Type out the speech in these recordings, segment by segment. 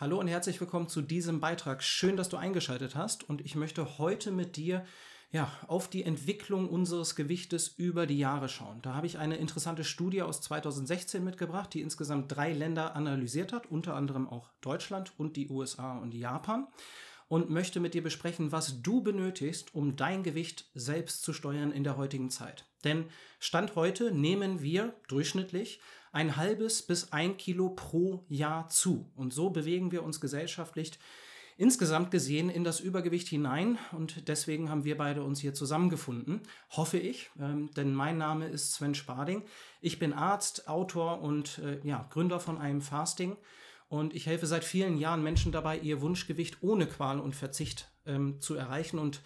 Hallo und herzlich willkommen zu diesem Beitrag. Schön, dass du eingeschaltet hast und ich möchte heute mit dir ja, auf die Entwicklung unseres Gewichtes über die Jahre schauen. Da habe ich eine interessante Studie aus 2016 mitgebracht, die insgesamt drei Länder analysiert hat, unter anderem auch Deutschland und die USA und Japan und möchte mit dir besprechen, was du benötigst, um dein Gewicht selbst zu steuern in der heutigen Zeit. Denn Stand heute nehmen wir durchschnittlich ein halbes bis ein Kilo pro Jahr zu. Und so bewegen wir uns gesellschaftlich insgesamt gesehen in das Übergewicht hinein. Und deswegen haben wir beide uns hier zusammengefunden, hoffe ich. Ähm, denn mein Name ist Sven Sparding. Ich bin Arzt, Autor und äh, ja, Gründer von einem Fasting. Und ich helfe seit vielen Jahren Menschen dabei, ihr Wunschgewicht ohne Qual und Verzicht ähm, zu erreichen und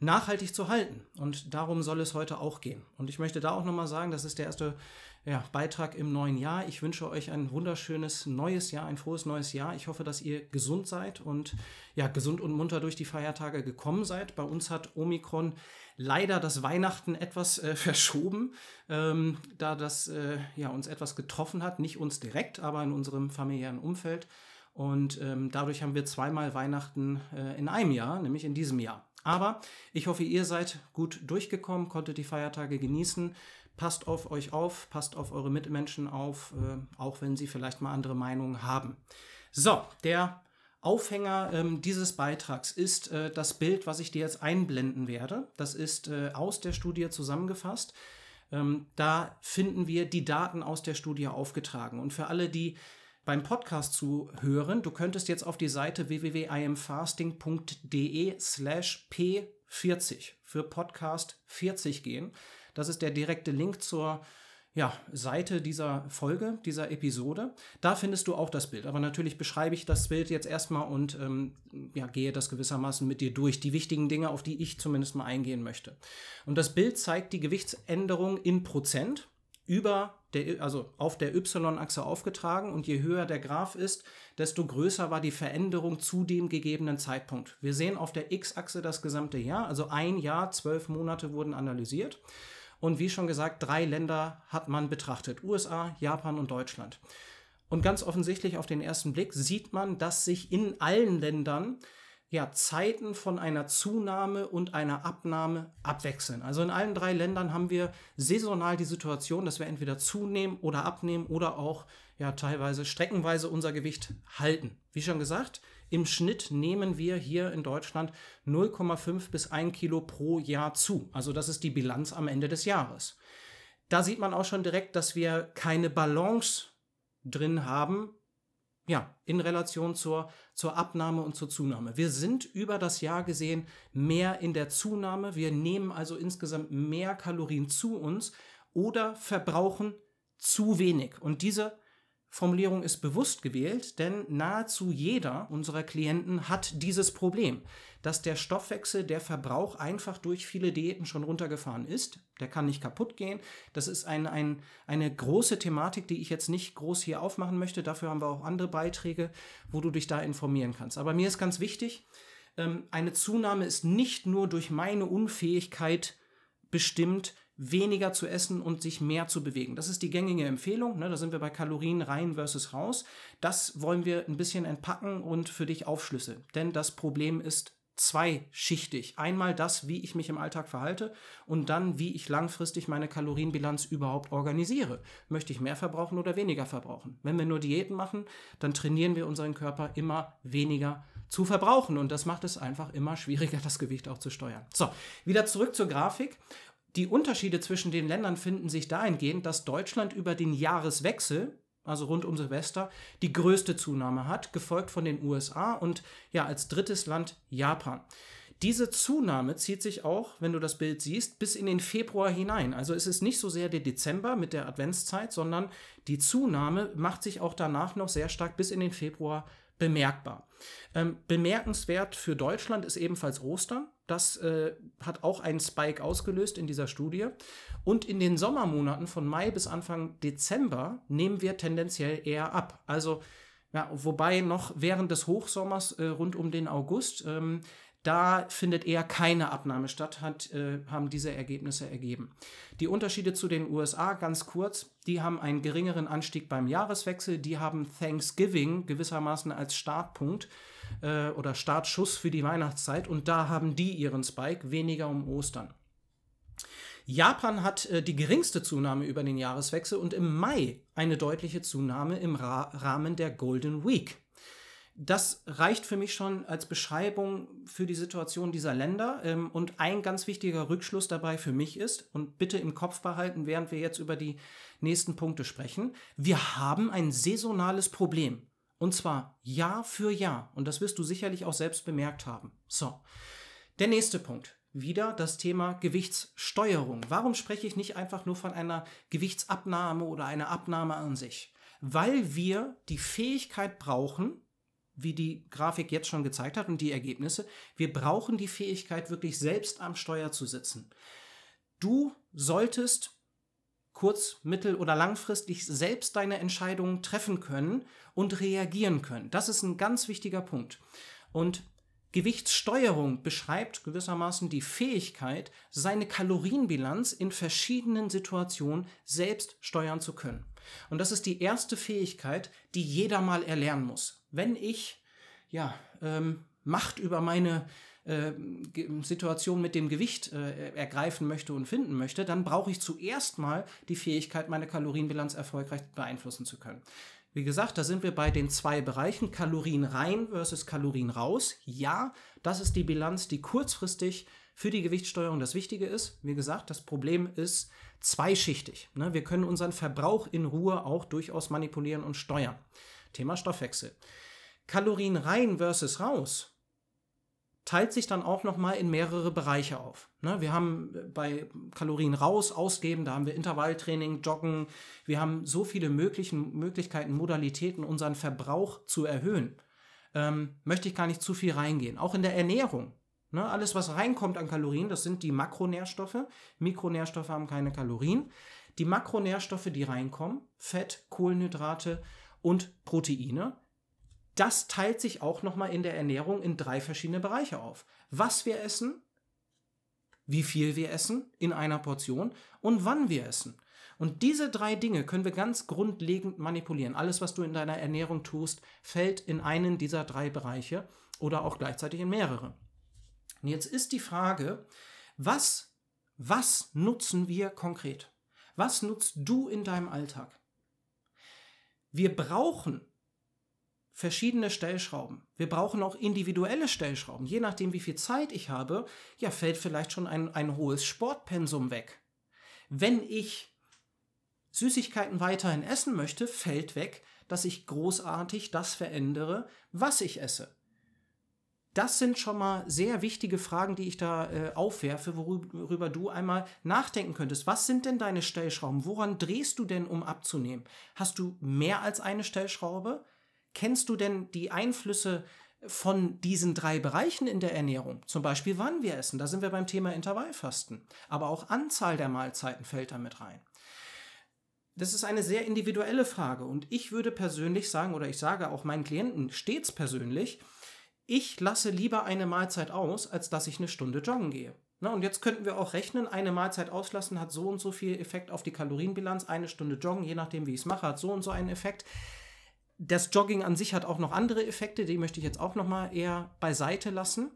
nachhaltig zu halten. Und darum soll es heute auch gehen. Und ich möchte da auch nochmal sagen, das ist der erste ja, Beitrag im neuen Jahr. Ich wünsche euch ein wunderschönes neues Jahr, ein frohes neues Jahr. Ich hoffe, dass ihr gesund seid und ja, gesund und munter durch die Feiertage gekommen seid. Bei uns hat Omikron leider das Weihnachten etwas äh, verschoben, ähm, da das äh, ja, uns etwas getroffen hat. Nicht uns direkt, aber in unserem familiären Umfeld. Und ähm, dadurch haben wir zweimal Weihnachten äh, in einem Jahr, nämlich in diesem Jahr. Aber ich hoffe, ihr seid gut durchgekommen, konntet die Feiertage genießen. Passt auf euch auf, passt auf eure Mitmenschen auf, äh, auch wenn sie vielleicht mal andere Meinungen haben. So, der Aufhänger ähm, dieses Beitrags ist äh, das Bild, was ich dir jetzt einblenden werde. Das ist äh, aus der Studie zusammengefasst. Ähm, da finden wir die Daten aus der Studie aufgetragen. Und für alle, die beim Podcast zuhören, du könntest jetzt auf die Seite www.imfasting.de slash p40 für Podcast 40 gehen. Das ist der direkte Link zur ja, Seite dieser Folge, dieser Episode. Da findest du auch das Bild. Aber natürlich beschreibe ich das Bild jetzt erstmal und ähm, ja, gehe das gewissermaßen mit dir durch. Die wichtigen Dinge, auf die ich zumindest mal eingehen möchte. Und das Bild zeigt die Gewichtsänderung in Prozent über der, also auf der Y-Achse aufgetragen und je höher der Graph ist, desto größer war die Veränderung zu dem gegebenen Zeitpunkt. Wir sehen auf der X-Achse das gesamte Jahr, also ein Jahr, zwölf Monate wurden analysiert und wie schon gesagt, drei Länder hat man betrachtet. USA, Japan und Deutschland. Und ganz offensichtlich auf den ersten Blick sieht man, dass sich in allen Ländern ja, Zeiten von einer Zunahme und einer Abnahme abwechseln. Also in allen drei Ländern haben wir saisonal die Situation, dass wir entweder zunehmen oder abnehmen oder auch ja teilweise streckenweise unser Gewicht halten. Wie schon gesagt, im Schnitt nehmen wir hier in Deutschland 0,5 bis 1 Kilo pro Jahr zu. Also das ist die Bilanz am Ende des Jahres. Da sieht man auch schon direkt, dass wir keine Balance drin haben, ja, in Relation zur, zur Abnahme und zur Zunahme. Wir sind über das Jahr gesehen mehr in der Zunahme. Wir nehmen also insgesamt mehr Kalorien zu uns oder verbrauchen zu wenig. Und diese Formulierung ist bewusst gewählt, denn nahezu jeder unserer Klienten hat dieses Problem, dass der Stoffwechsel, der Verbrauch einfach durch viele Diäten schon runtergefahren ist. Der kann nicht kaputt gehen. Das ist ein, ein, eine große Thematik, die ich jetzt nicht groß hier aufmachen möchte. Dafür haben wir auch andere Beiträge, wo du dich da informieren kannst. Aber mir ist ganz wichtig, ähm, eine Zunahme ist nicht nur durch meine Unfähigkeit bestimmt, weniger zu essen und sich mehr zu bewegen. Das ist die gängige Empfehlung. Ne? Da sind wir bei Kalorien rein versus raus. Das wollen wir ein bisschen entpacken und für dich aufschlüsseln. Denn das Problem ist zweischichtig. Einmal das, wie ich mich im Alltag verhalte und dann, wie ich langfristig meine Kalorienbilanz überhaupt organisiere. Möchte ich mehr verbrauchen oder weniger verbrauchen? Wenn wir nur Diäten machen, dann trainieren wir unseren Körper immer weniger zu verbrauchen und das macht es einfach immer schwieriger, das Gewicht auch zu steuern. So, wieder zurück zur Grafik die Unterschiede zwischen den Ländern finden sich dahingehend, dass Deutschland über den Jahreswechsel, also rund um Silvester, die größte Zunahme hat, gefolgt von den USA und ja, als drittes Land Japan. Diese Zunahme zieht sich auch, wenn du das Bild siehst, bis in den Februar hinein. Also es ist nicht so sehr der Dezember mit der Adventszeit, sondern die Zunahme macht sich auch danach noch sehr stark bis in den Februar bemerkbar. Ähm, bemerkenswert für Deutschland ist ebenfalls Ostern. Das äh, hat auch einen Spike ausgelöst in dieser Studie. Und in den Sommermonaten von Mai bis Anfang Dezember nehmen wir tendenziell eher ab. Also, ja, wobei noch während des Hochsommers äh, rund um den August, ähm, Da findet eher keine Abnahme statt, hat, äh, haben diese Ergebnisse ergeben. Die Unterschiede zu den USA, ganz kurz, die haben einen geringeren Anstieg beim Jahreswechsel, die haben Thanksgiving gewissermaßen als Startpunkt äh, oder Startschuss für die Weihnachtszeit und da haben die ihren Spike, weniger um Ostern. Japan hat äh, die geringste Zunahme über den Jahreswechsel und im Mai eine deutliche Zunahme im Ra Rahmen der Golden Week das reicht für mich schon als Beschreibung für die Situation dieser Länder. Ähm, und ein ganz wichtiger Rückschluss dabei für mich ist, und bitte im Kopf behalten, während wir jetzt über die nächsten Punkte sprechen, wir haben ein saisonales Problem. Und zwar Jahr für Jahr. Und das wirst du sicherlich auch selbst bemerkt haben. So, der nächste Punkt. Wieder das Thema Gewichtssteuerung. Warum spreche ich nicht einfach nur von einer Gewichtsabnahme oder einer Abnahme an sich? Weil wir die Fähigkeit brauchen, wie die Grafik jetzt schon gezeigt hat und die Ergebnisse. Wir brauchen die Fähigkeit, wirklich selbst am Steuer zu sitzen. Du solltest kurz-, mittel- oder langfristig selbst deine Entscheidungen treffen können und reagieren können. Das ist ein ganz wichtiger Punkt. Und Gewichtssteuerung beschreibt gewissermaßen die Fähigkeit, seine Kalorienbilanz in verschiedenen Situationen selbst steuern zu können. Und das ist die erste Fähigkeit, die jeder mal erlernen muss wenn ich ja, ähm, Macht über meine äh, Situation mit dem Gewicht äh, ergreifen möchte und finden möchte, dann brauche ich zuerst mal die Fähigkeit, meine Kalorienbilanz erfolgreich beeinflussen zu können. Wie gesagt, da sind wir bei den zwei Bereichen Kalorien rein versus Kalorien raus. Ja, das ist die Bilanz, die kurzfristig für die Gewichtssteuerung das Wichtige ist. Wie gesagt, das Problem ist zweischichtig. Ne? Wir können unseren Verbrauch in Ruhe auch durchaus manipulieren und steuern. Thema Stoffwechsel. Kalorien rein versus raus teilt sich dann auch noch mal in mehrere Bereiche auf. Ne, wir haben bei Kalorien raus ausgeben, da haben wir Intervalltraining, Joggen, wir haben so viele möglichen Möglichkeiten, Modalitäten, unseren Verbrauch zu erhöhen. Ähm, möchte ich gar nicht zu viel reingehen. Auch in der Ernährung. Ne, alles, was reinkommt an Kalorien, das sind die Makronährstoffe. Mikronährstoffe haben keine Kalorien. Die Makronährstoffe, die reinkommen, Fett, Kohlenhydrate und Proteine, das teilt sich auch nochmal in der Ernährung in drei verschiedene Bereiche auf. Was wir essen, wie viel wir essen in einer Portion und wann wir essen. Und diese drei Dinge können wir ganz grundlegend manipulieren. Alles, was du in deiner Ernährung tust, fällt in einen dieser drei Bereiche oder auch gleichzeitig in mehrere. Und jetzt ist die Frage, was, was nutzen wir konkret? Was nutzt du in deinem Alltag? Wir brauchen verschiedene Stellschrauben. Wir brauchen auch individuelle Stellschrauben. Je nachdem, wie viel Zeit ich habe, ja, fällt vielleicht schon ein, ein hohes Sportpensum weg. Wenn ich Süßigkeiten weiterhin essen möchte, fällt weg, dass ich großartig das verändere, was ich esse. Das sind schon mal sehr wichtige Fragen, die ich da äh, aufwerfe, worüber du einmal nachdenken könntest. Was sind denn deine Stellschrauben? Woran drehst du denn, um abzunehmen? Hast du mehr als eine Stellschraube? Kennst du denn die Einflüsse von diesen drei Bereichen in der Ernährung? Zum Beispiel, wann wir essen. Da sind wir beim Thema Intervallfasten. Aber auch Anzahl der Mahlzeiten fällt da mit rein. Das ist eine sehr individuelle Frage und ich würde persönlich sagen, oder ich sage auch meinen Klienten stets persönlich, ich lasse lieber eine Mahlzeit aus, als dass ich eine Stunde joggen gehe. Na, und jetzt könnten wir auch rechnen, eine Mahlzeit auslassen hat so und so viel Effekt auf die Kalorienbilanz, eine Stunde joggen, je nachdem wie ich es mache, hat so und so einen Effekt das Jogging an sich hat auch noch andere Effekte, die möchte ich jetzt auch noch mal eher beiseite lassen.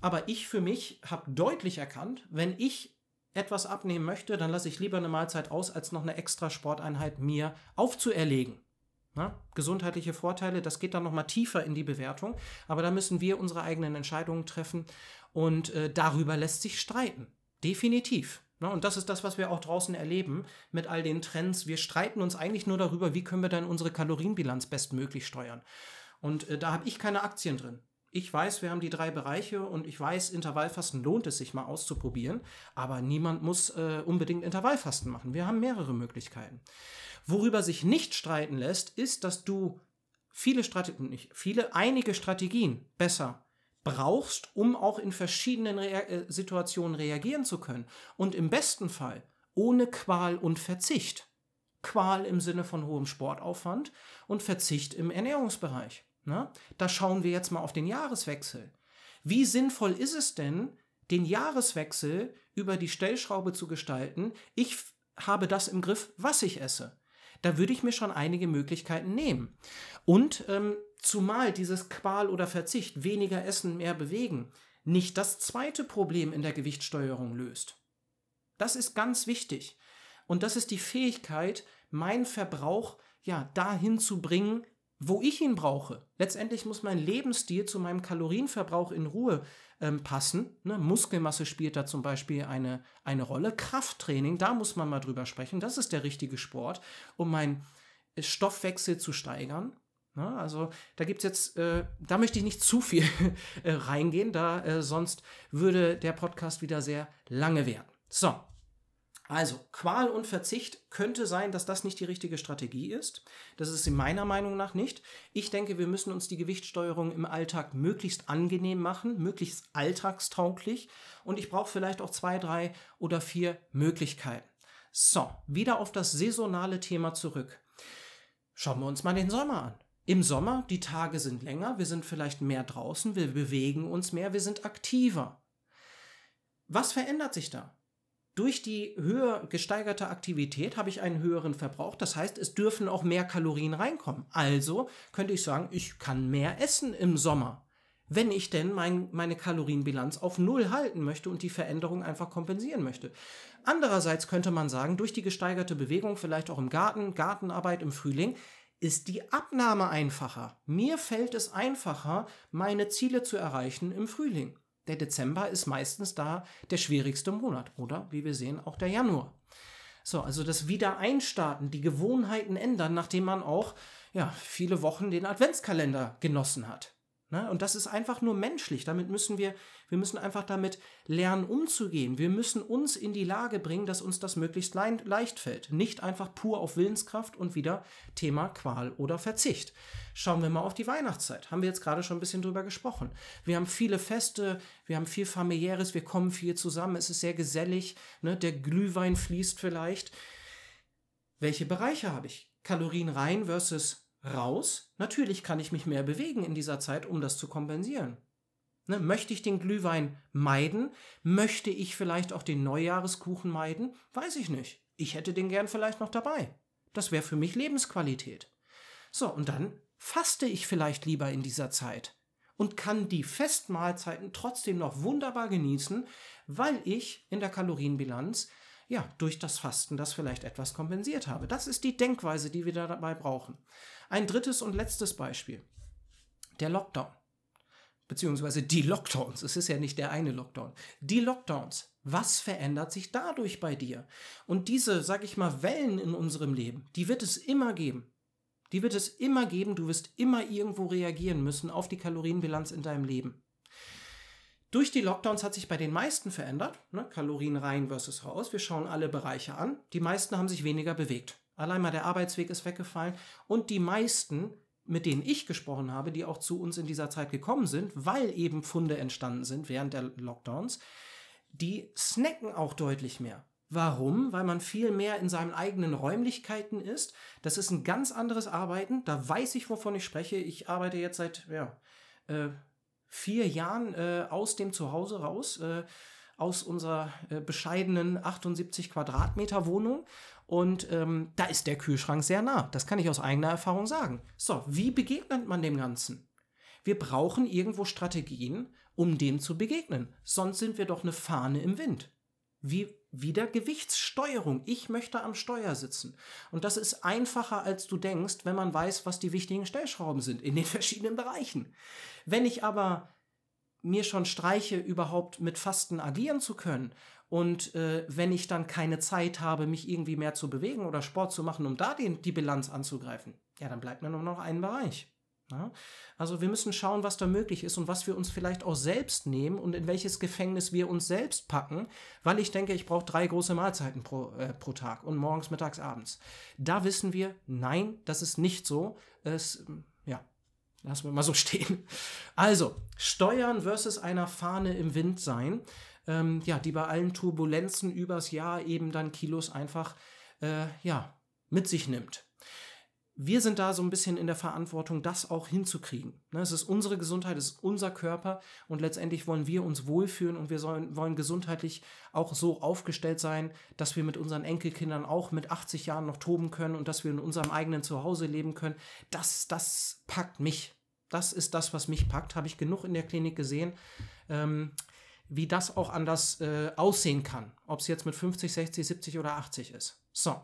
Aber ich für mich habe deutlich erkannt, wenn ich etwas abnehmen möchte, dann lasse ich lieber eine Mahlzeit aus, als noch eine extra Sporteinheit mir aufzuerlegen. Na, gesundheitliche Vorteile, das geht dann noch mal tiefer in die Bewertung, aber da müssen wir unsere eigenen Entscheidungen treffen und äh, darüber lässt sich streiten. Definitiv. Ne, und das ist das, was wir auch draußen erleben mit all den Trends. Wir streiten uns eigentlich nur darüber, wie können wir dann unsere Kalorienbilanz bestmöglich steuern. Und äh, da habe ich keine Aktien drin. Ich weiß, wir haben die drei Bereiche und ich weiß, Intervallfasten lohnt es sich mal auszuprobieren, aber niemand muss äh, unbedingt Intervallfasten machen. Wir haben mehrere Möglichkeiten. Worüber sich nicht streiten lässt, ist, dass du viele Strategien, nicht viele, einige Strategien besser brauchst, um auch in verschiedenen Rea äh, Situationen reagieren zu können. Und im besten Fall ohne Qual und Verzicht. Qual im Sinne von hohem Sportaufwand und Verzicht im Ernährungsbereich. Na? Da schauen wir jetzt mal auf den Jahreswechsel. Wie sinnvoll ist es denn, den Jahreswechsel über die Stellschraube zu gestalten? Ich habe das im Griff, was ich esse. Da würde ich mir schon einige Möglichkeiten nehmen. Und ähm, zumal dieses Qual oder Verzicht, weniger essen, mehr bewegen, nicht das zweite Problem in der Gewichtssteuerung löst. Das ist ganz wichtig. Und das ist die Fähigkeit, meinen Verbrauch ja dahin zu bringen, wo ich ihn brauche. Letztendlich muss mein Lebensstil zu meinem Kalorienverbrauch in Ruhe ähm, passen. Ne? Muskelmasse spielt da zum Beispiel eine, eine Rolle. Krafttraining, da muss man mal drüber sprechen. Das ist der richtige Sport, um meinen Stoffwechsel zu steigern. Ne? Also da gibt es jetzt, äh, da möchte ich nicht zu viel äh, reingehen, da äh, sonst würde der Podcast wieder sehr lange werden. So, also, Qual und Verzicht könnte sein, dass das nicht die richtige Strategie ist. Das ist in meiner Meinung nach nicht. Ich denke, wir müssen uns die Gewichtssteuerung im Alltag möglichst angenehm machen, möglichst alltagstauglich. Und ich brauche vielleicht auch zwei, drei oder vier Möglichkeiten. So, wieder auf das saisonale Thema zurück. Schauen wir uns mal den Sommer an. Im Sommer, die Tage sind länger, wir sind vielleicht mehr draußen, wir bewegen uns mehr, wir sind aktiver. Was verändert sich da? Durch die höher gesteigerte Aktivität habe ich einen höheren Verbrauch. Das heißt, es dürfen auch mehr Kalorien reinkommen. Also könnte ich sagen, ich kann mehr essen im Sommer, wenn ich denn mein, meine Kalorienbilanz auf Null halten möchte und die Veränderung einfach kompensieren möchte. Andererseits könnte man sagen, durch die gesteigerte Bewegung, vielleicht auch im Garten, Gartenarbeit im Frühling, ist die Abnahme einfacher. Mir fällt es einfacher, meine Ziele zu erreichen im Frühling. Der Dezember ist meistens da der schwierigste Monat oder wie wir sehen auch der Januar. So, also das Wiedereinstarten, die Gewohnheiten ändern, nachdem man auch ja, viele Wochen den Adventskalender genossen hat. Ne? Und das ist einfach nur menschlich. Damit müssen wir, wir müssen einfach damit lernen, umzugehen. Wir müssen uns in die Lage bringen, dass uns das möglichst leicht fällt. Nicht einfach pur auf Willenskraft und wieder Thema Qual oder Verzicht. Schauen wir mal auf die Weihnachtszeit. Haben wir jetzt gerade schon ein bisschen drüber gesprochen. Wir haben viele Feste, wir haben viel familiäres, wir kommen viel zusammen. Es ist sehr gesellig. Ne? Der Glühwein fließt vielleicht. Welche Bereiche habe ich? Kalorien rein versus raus. Natürlich kann ich mich mehr bewegen in dieser Zeit, um das zu kompensieren. Ne, möchte ich den Glühwein meiden? Möchte ich vielleicht auch den Neujahreskuchen meiden? Weiß ich nicht. Ich hätte den gern vielleicht noch dabei. Das wäre für mich Lebensqualität. So, und dann faste ich vielleicht lieber in dieser Zeit und kann die Festmahlzeiten trotzdem noch wunderbar genießen, weil ich in der Kalorienbilanz ja durch das Fasten das vielleicht etwas kompensiert habe. Das ist die Denkweise, die wir dabei brauchen. Ein drittes und letztes Beispiel. Der Lockdown. Beziehungsweise die Lockdowns. Es ist ja nicht der eine Lockdown. Die Lockdowns. Was verändert sich dadurch bei dir? Und diese, sag ich mal, Wellen in unserem Leben, die wird es immer geben. Die wird es immer geben. Du wirst immer irgendwo reagieren müssen auf die Kalorienbilanz in deinem Leben. Durch die Lockdowns hat sich bei den meisten verändert. Ne? Kalorien rein versus raus. Wir schauen alle Bereiche an. Die meisten haben sich weniger bewegt. Allein mal der Arbeitsweg ist weggefallen. Und die meisten, mit denen ich gesprochen habe, die auch zu uns in dieser Zeit gekommen sind, weil eben Funde entstanden sind während der Lockdowns, die snacken auch deutlich mehr. Warum? Weil man viel mehr in seinen eigenen Räumlichkeiten ist. Das ist ein ganz anderes Arbeiten. Da weiß ich, wovon ich spreche. Ich arbeite jetzt seit ja, äh, vier Jahren äh, aus dem Zuhause raus, äh, aus unserer äh, bescheidenen 78 Quadratmeter Wohnung und ähm, da ist der Kühlschrank sehr nah. Das kann ich aus eigener Erfahrung sagen. So, wie begegnet man dem Ganzen? Wir brauchen irgendwo Strategien, um dem zu begegnen. Sonst sind wir doch eine Fahne im Wind. Wie wieder Gewichtssteuerung. Ich möchte am Steuer sitzen. Und das ist einfacher, als du denkst, wenn man weiß, was die wichtigen Stellschrauben sind in den verschiedenen Bereichen. Wenn ich aber mir schon streiche, überhaupt mit Fasten agieren zu können und äh, wenn ich dann keine Zeit habe, mich irgendwie mehr zu bewegen oder Sport zu machen, um da den, die Bilanz anzugreifen, ja, dann bleibt mir nur noch ein Bereich. Also wir müssen schauen, was da möglich ist und was wir uns vielleicht auch selbst nehmen und in welches Gefängnis wir uns selbst packen, weil ich denke, ich brauche drei große Mahlzeiten pro, äh, pro Tag und morgens, mittags, abends. Da wissen wir, nein, das ist nicht so. Es, ja, lassen wir mal so stehen. Also, Steuern versus einer Fahne im Wind sein ähm, ja, die bei allen Turbulenzen übers Jahr eben dann Kilos einfach äh, ja, mit sich nimmt. Wir sind da so ein bisschen in der Verantwortung, das auch hinzukriegen. Ne, es ist unsere Gesundheit, es ist unser Körper und letztendlich wollen wir uns wohlfühlen und wir sollen, wollen gesundheitlich auch so aufgestellt sein, dass wir mit unseren Enkelkindern auch mit 80 Jahren noch toben können und dass wir in unserem eigenen Zuhause leben können. Das, das packt mich. Das ist das, was mich packt. Habe ich genug in der Klinik gesehen. Ähm, wie das auch anders äh, aussehen kann. Ob es jetzt mit 50, 60, 70 oder 80 ist. So.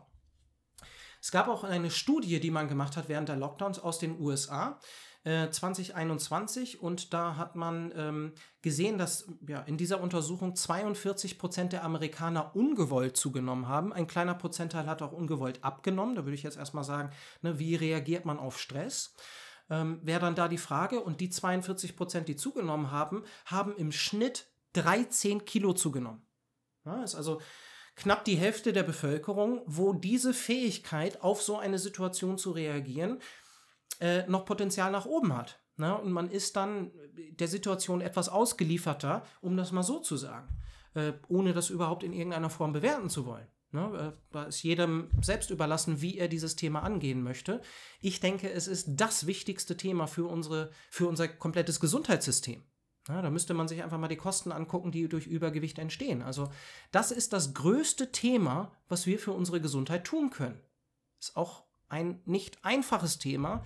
Es gab auch eine Studie, die man gemacht hat während der Lockdowns aus den USA. 2021 äh, und da hat man ähm, gesehen, dass ja, in dieser Untersuchung 42 Prozent der Amerikaner ungewollt zugenommen haben. Ein kleiner Prozentteil hat auch ungewollt abgenommen. Da würde ich jetzt erstmal sagen, ne, wie reagiert man auf Stress? Ähm, Wäre dann da die Frage. Und die 42 Prozent, die zugenommen haben, haben im Schnitt 13 Kilo zugenommen. Ja, ist also knapp die Hälfte der Bevölkerung, wo diese Fähigkeit, auf so eine Situation zu reagieren, äh, noch Potenzial nach oben hat. Ne? Und man ist dann der Situation etwas ausgelieferter, um das mal so zu sagen, äh, ohne das überhaupt in irgendeiner Form bewerten zu wollen. Ne? Äh, da ist jedem selbst überlassen, wie er dieses Thema angehen möchte. Ich denke, es ist das wichtigste Thema für, unsere, für unser komplettes Gesundheitssystem. Ja, da müsste man sich einfach mal die Kosten angucken, die durch Übergewicht entstehen. Also das ist das größte Thema, was wir für unsere Gesundheit tun können. Ist auch ein nicht einfaches Thema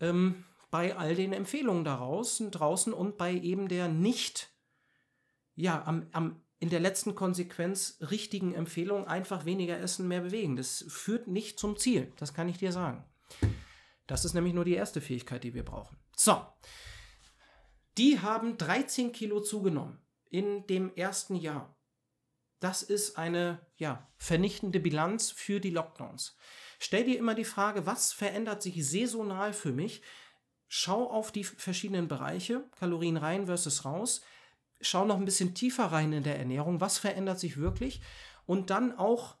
ähm, bei all den Empfehlungen daraus, draußen und bei eben der nicht, ja, am, am, in der letzten Konsequenz richtigen Empfehlung einfach weniger essen, mehr bewegen. Das führt nicht zum Ziel, das kann ich dir sagen. Das ist nämlich nur die erste Fähigkeit, die wir brauchen. So, die haben 13 Kilo zugenommen in dem ersten Jahr. Das ist eine ja, vernichtende Bilanz für die Lockdowns. Stell dir immer die Frage, was verändert sich saisonal für mich? Schau auf die verschiedenen Bereiche, Kalorien rein versus raus. Schau noch ein bisschen tiefer rein in der Ernährung, was verändert sich wirklich? Und dann auch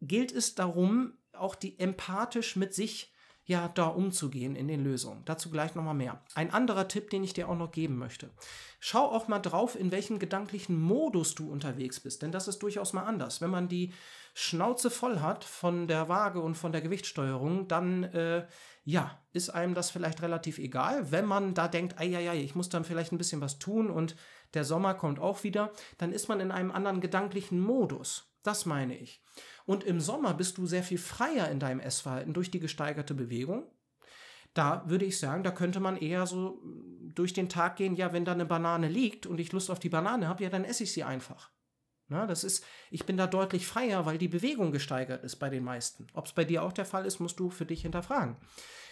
gilt es darum, auch die empathisch mit sich ja, da umzugehen in den Lösungen. Dazu gleich nochmal mehr. Ein anderer Tipp, den ich dir auch noch geben möchte. Schau auch mal drauf, in welchem gedanklichen Modus du unterwegs bist, denn das ist durchaus mal anders. Wenn man die Schnauze voll hat von der Waage und von der Gewichtssteuerung, dann äh, ja, ist einem das vielleicht relativ egal. Wenn man da denkt, ei, ich muss dann vielleicht ein bisschen was tun und der Sommer kommt auch wieder, dann ist man in einem anderen gedanklichen Modus. Das meine ich. Und im Sommer bist du sehr viel freier in deinem Essverhalten durch die gesteigerte Bewegung. Da würde ich sagen, da könnte man eher so mm, durch den Tag gehen, ja, wenn da eine Banane liegt und ich Lust auf die Banane habe, ja, dann esse ich sie einfach. Na, das ist, ich bin da deutlich freier, weil die Bewegung gesteigert ist bei den meisten. Ob es bei dir auch der Fall ist, musst du für dich hinterfragen.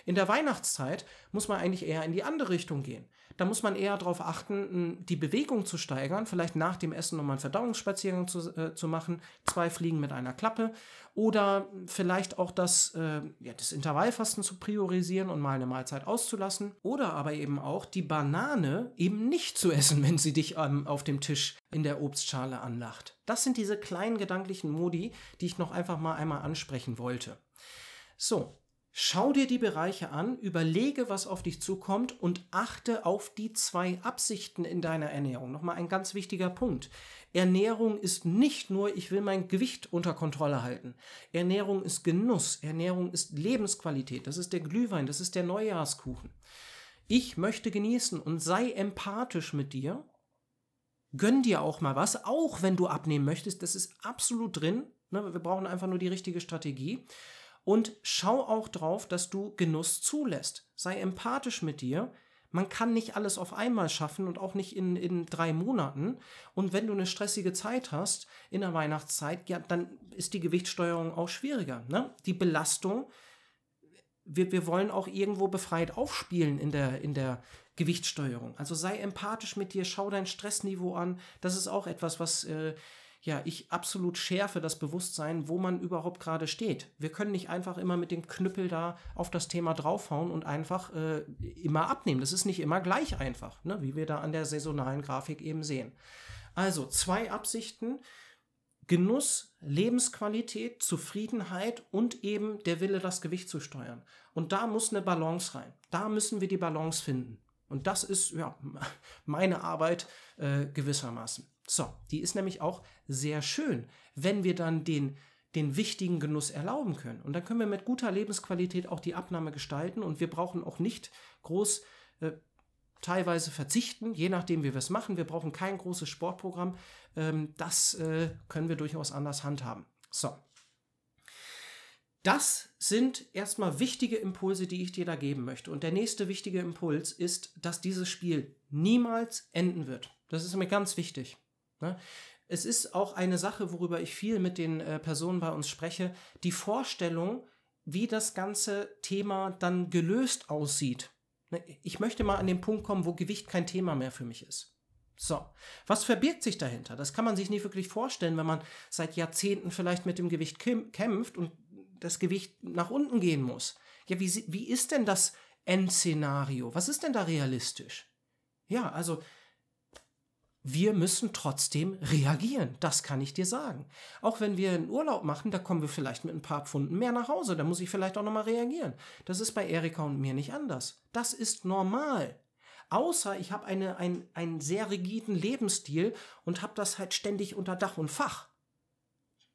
In der Weihnachtszeit muss man eigentlich eher in die andere Richtung gehen. Da muss man eher darauf achten, die Bewegung zu steigern, vielleicht nach dem Essen nochmal einen Verdauungsspaziergang zu, äh, zu machen, zwei Fliegen mit einer Klappe oder vielleicht auch das, äh, ja, das Intervallfasten zu priorisieren und mal eine Mahlzeit auszulassen oder aber eben auch die Banane eben nicht zu essen, wenn sie dich ähm, auf dem Tisch in der Obstschale anlacht. Das sind diese kleinen gedanklichen Modi, die ich noch einfach mal einmal ansprechen wollte. So, Schau dir die Bereiche an, überlege, was auf dich zukommt und achte auf die zwei Absichten in deiner Ernährung. Nochmal ein ganz wichtiger Punkt. Ernährung ist nicht nur, ich will mein Gewicht unter Kontrolle halten. Ernährung ist Genuss, Ernährung ist Lebensqualität, das ist der Glühwein, das ist der Neujahrskuchen. Ich möchte genießen und sei empathisch mit dir. Gönn dir auch mal was, auch wenn du abnehmen möchtest, das ist absolut drin. Ne, wir brauchen einfach nur die richtige Strategie. Und schau auch drauf, dass du Genuss zulässt. Sei empathisch mit dir. Man kann nicht alles auf einmal schaffen und auch nicht in, in drei Monaten. Und wenn du eine stressige Zeit hast in der Weihnachtszeit, ja, dann ist die Gewichtssteuerung auch schwieriger. Ne? Die Belastung, wir, wir wollen auch irgendwo befreit aufspielen in der, in der Gewichtssteuerung. Also sei empathisch mit dir, schau dein Stressniveau an. Das ist auch etwas, was äh, ja, ich absolut schärfe das Bewusstsein, wo man überhaupt gerade steht. Wir können nicht einfach immer mit dem Knüppel da auf das Thema draufhauen und einfach äh, immer abnehmen. Das ist nicht immer gleich einfach, ne, wie wir da an der saisonalen Grafik eben sehen. Also zwei Absichten. Genuss, Lebensqualität, Zufriedenheit und eben der Wille, das Gewicht zu steuern. Und da muss eine Balance rein. Da müssen wir die Balance finden. Und das ist ja meine Arbeit äh, gewissermaßen. So, die ist nämlich auch sehr schön. Wenn wir dann den den wichtigen Genuss erlauben können. Und dann können wir mit guter Lebensqualität auch die Abnahme gestalten und wir brauchen auch nicht groß äh, teilweise verzichten, je nachdem, wie wir es machen. Wir brauchen kein großes Sportprogramm. Ähm, das äh, können wir durchaus anders handhaben. So. Das sind erstmal wichtige Impulse, die ich dir da geben möchte. Und der nächste wichtige Impuls ist, dass dieses Spiel niemals enden wird. Das ist mir ganz wichtig. Ne? Es ist auch eine Sache, worüber ich viel mit den äh, Personen bei uns spreche, die Vorstellung, wie das ganze Thema dann gelöst aussieht. Ne? Ich möchte mal an den Punkt kommen, wo Gewicht kein Thema mehr für mich ist. So, was verbirgt sich dahinter? Das kann man sich nicht wirklich vorstellen, wenn man seit Jahrzehnten vielleicht mit dem Gewicht kämpft und das Gewicht nach unten gehen muss. Ja, wie, wie ist denn das Endszenario? Was ist denn da realistisch? Ja, also wir müssen trotzdem reagieren. Das kann ich dir sagen. Auch wenn wir einen Urlaub machen, da kommen wir vielleicht mit ein paar Pfunden mehr nach Hause. Da muss ich vielleicht auch nochmal reagieren. Das ist bei Erika und mir nicht anders. Das ist normal. Außer ich habe eine, ein, einen sehr rigiden Lebensstil und habe das halt ständig unter Dach und Fach.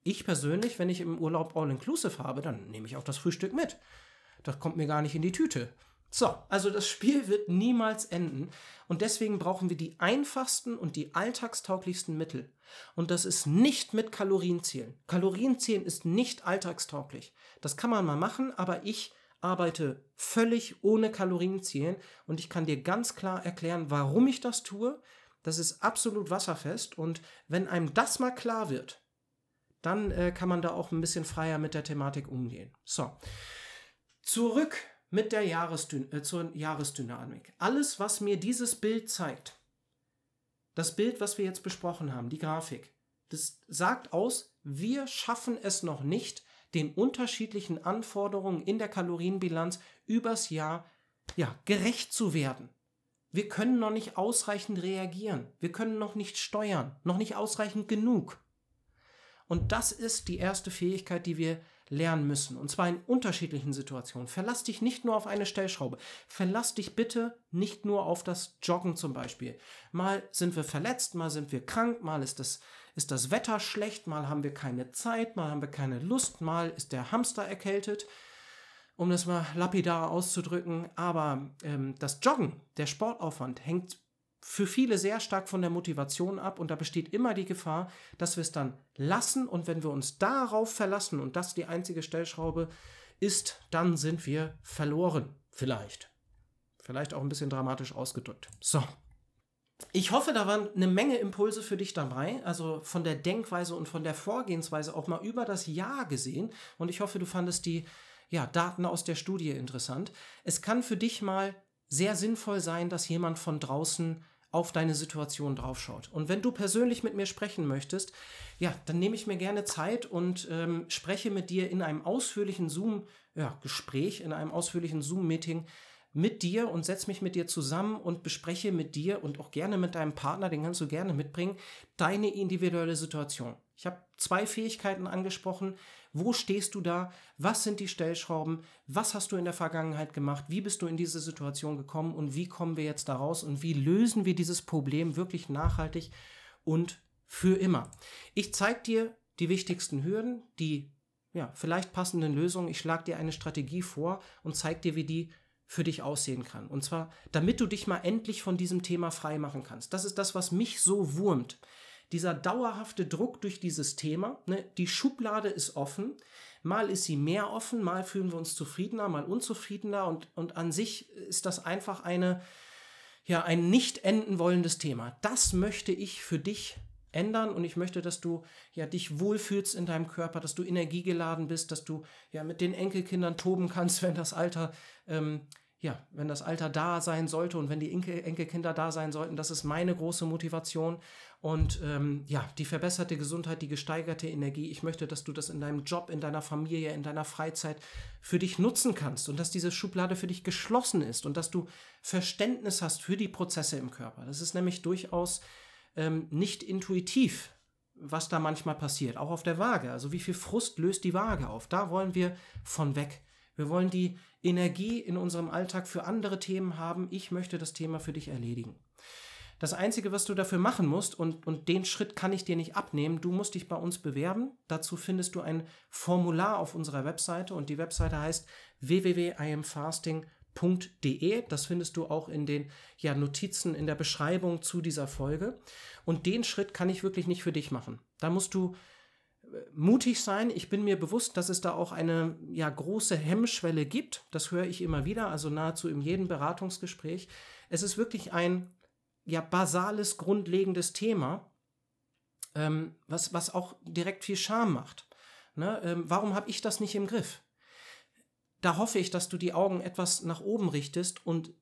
Ich persönlich, wenn ich im Urlaub All-Inclusive habe, dann nehme ich auch das Frühstück mit. Das kommt mir gar nicht in die Tüte. So, also das Spiel wird niemals enden und deswegen brauchen wir die einfachsten und die alltagstauglichsten Mittel. Und das ist nicht mit Kalorienzählen. Kalorienzählen ist nicht alltagstauglich. Das kann man mal machen, aber ich arbeite völlig ohne Kalorienzählen und ich kann dir ganz klar erklären, warum ich das tue. Das ist absolut wasserfest und wenn einem das mal klar wird, dann äh, kann man da auch ein bisschen freier mit der Thematik umgehen. So, zurück mit der Jahresdyn äh, zur Jahresdynamik. Alles, was mir dieses Bild zeigt, das Bild, was wir jetzt besprochen haben, die Grafik, das sagt aus, wir schaffen es noch nicht, den unterschiedlichen Anforderungen in der Kalorienbilanz übers Jahr ja, gerecht zu werden. Wir können noch nicht ausreichend reagieren. Wir können noch nicht steuern, noch nicht ausreichend genug. Und das ist die erste Fähigkeit, die wir lernen müssen. Und zwar in unterschiedlichen Situationen. Verlass dich nicht nur auf eine Stellschraube. Verlass dich bitte nicht nur auf das Joggen zum Beispiel. Mal sind wir verletzt, mal sind wir krank, mal ist das, ist das Wetter schlecht, mal haben wir keine Zeit, mal haben wir keine Lust, mal ist der Hamster erkältet. Um das mal lapidar auszudrücken. Aber ähm, das Joggen, der Sportaufwand, hängt für viele sehr stark von der Motivation ab und da besteht immer die Gefahr, dass wir es dann lassen und wenn wir uns darauf verlassen und das die einzige Stellschraube ist, dann sind wir verloren. Vielleicht. Vielleicht auch ein bisschen dramatisch ausgedrückt. So. Ich hoffe, da waren eine Menge Impulse für dich dabei, also von der Denkweise und von der Vorgehensweise auch mal über das Jahr gesehen. Und ich hoffe, du fandest die ja, Daten aus der Studie interessant. Es kann für dich mal sehr sinnvoll sein, dass jemand von draußen auf deine Situation draufschaut. Und wenn du persönlich mit mir sprechen möchtest, ja, dann nehme ich mir gerne Zeit und ähm, spreche mit dir in einem ausführlichen Zoom-Gespräch, ja, in einem ausführlichen Zoom-Meeting mit dir und setze mich mit dir zusammen und bespreche mit dir und auch gerne mit deinem Partner, den kannst du gerne mitbringen, deine individuelle Situation. Ich habe zwei Fähigkeiten angesprochen. Wo stehst du da? Was sind die Stellschrauben? Was hast du in der Vergangenheit gemacht? Wie bist du in diese Situation gekommen? Und wie kommen wir jetzt da raus? Und wie lösen wir dieses Problem wirklich nachhaltig und für immer? Ich zeige dir die wichtigsten Hürden, die ja, vielleicht passenden Lösungen. Ich schlage dir eine Strategie vor und zeige dir, wie die für dich aussehen kann. Und zwar, damit du dich mal endlich von diesem Thema frei machen kannst. Das ist das, was mich so wurmt. Dieser dauerhafte Druck durch dieses Thema. Ne? Die Schublade ist offen. Mal ist sie mehr offen, mal fühlen wir uns zufriedener, mal unzufriedener. Und, und an sich ist das einfach eine, ja, ein nicht enden wollendes Thema. Das möchte ich für dich ändern und ich möchte, dass du ja dich wohlfühlst in deinem Körper, dass du energiegeladen bist, dass du ja mit den Enkelkindern toben kannst, wenn das Alter ähm, ja, wenn das Alter da sein sollte und wenn die Enkel, Enkelkinder da sein sollten, das ist meine große Motivation. Und ähm, ja, die verbesserte Gesundheit, die gesteigerte Energie. Ich möchte, dass du das in deinem Job, in deiner Familie, in deiner Freizeit für dich nutzen kannst und dass diese Schublade für dich geschlossen ist und dass du Verständnis hast für die Prozesse im Körper. Das ist nämlich durchaus ähm, nicht intuitiv, was da manchmal passiert, auch auf der Waage. Also wie viel Frust löst die Waage auf? Da wollen wir von weg. Wir wollen die Energie in unserem Alltag für andere Themen haben. Ich möchte das Thema für dich erledigen. Das Einzige, was du dafür machen musst, und, und den Schritt kann ich dir nicht abnehmen, du musst dich bei uns bewerben. Dazu findest du ein Formular auf unserer Webseite und die Webseite heißt www.iamfasting.de. Das findest du auch in den ja, Notizen in der Beschreibung zu dieser Folge. Und den Schritt kann ich wirklich nicht für dich machen. Da musst du mutig sein. Ich bin mir bewusst, dass es da auch eine ja, große Hemmschwelle gibt. Das höre ich immer wieder, also nahezu in jedem Beratungsgespräch. Es ist wirklich ein ja, basales, grundlegendes Thema, ähm, was, was auch direkt viel Scham macht. Ne? Ähm, warum habe ich das nicht im Griff? Da hoffe ich, dass du die Augen etwas nach oben richtest und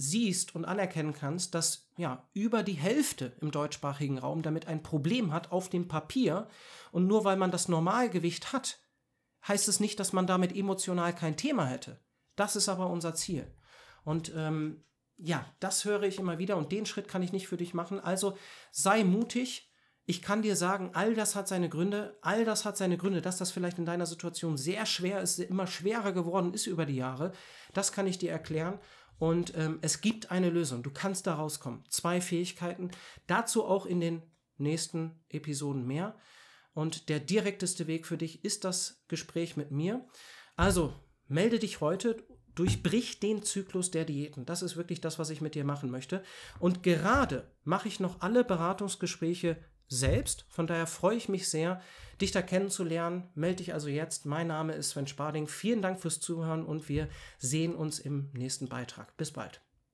siehst und anerkennen kannst, dass ja über die Hälfte im deutschsprachigen Raum damit ein Problem hat auf dem Papier und nur weil man das Normalgewicht hat, heißt es nicht, dass man damit emotional kein Thema hätte. Das ist aber unser Ziel. Und ähm, ja, das höre ich immer wieder und den Schritt kann ich nicht für dich machen. Also sei mutig. Ich kann dir sagen, all das hat seine Gründe, all das hat seine Gründe, dass das vielleicht in deiner Situation sehr schwer ist, immer schwerer geworden ist über die Jahre. Das kann ich dir erklären. Und ähm, es gibt eine Lösung. Du kannst da rauskommen. Zwei Fähigkeiten. Dazu auch in den nächsten Episoden mehr. Und der direkteste Weg für dich ist das Gespräch mit mir. Also melde dich heute, durchbrich den Zyklus der Diäten. Das ist wirklich das, was ich mit dir machen möchte. Und gerade mache ich noch alle Beratungsgespräche selbst. Von daher freue ich mich sehr, dich da kennenzulernen. Melde dich also jetzt. Mein Name ist Sven Sparding. Vielen Dank fürs Zuhören und wir sehen uns im nächsten Beitrag. Bis bald.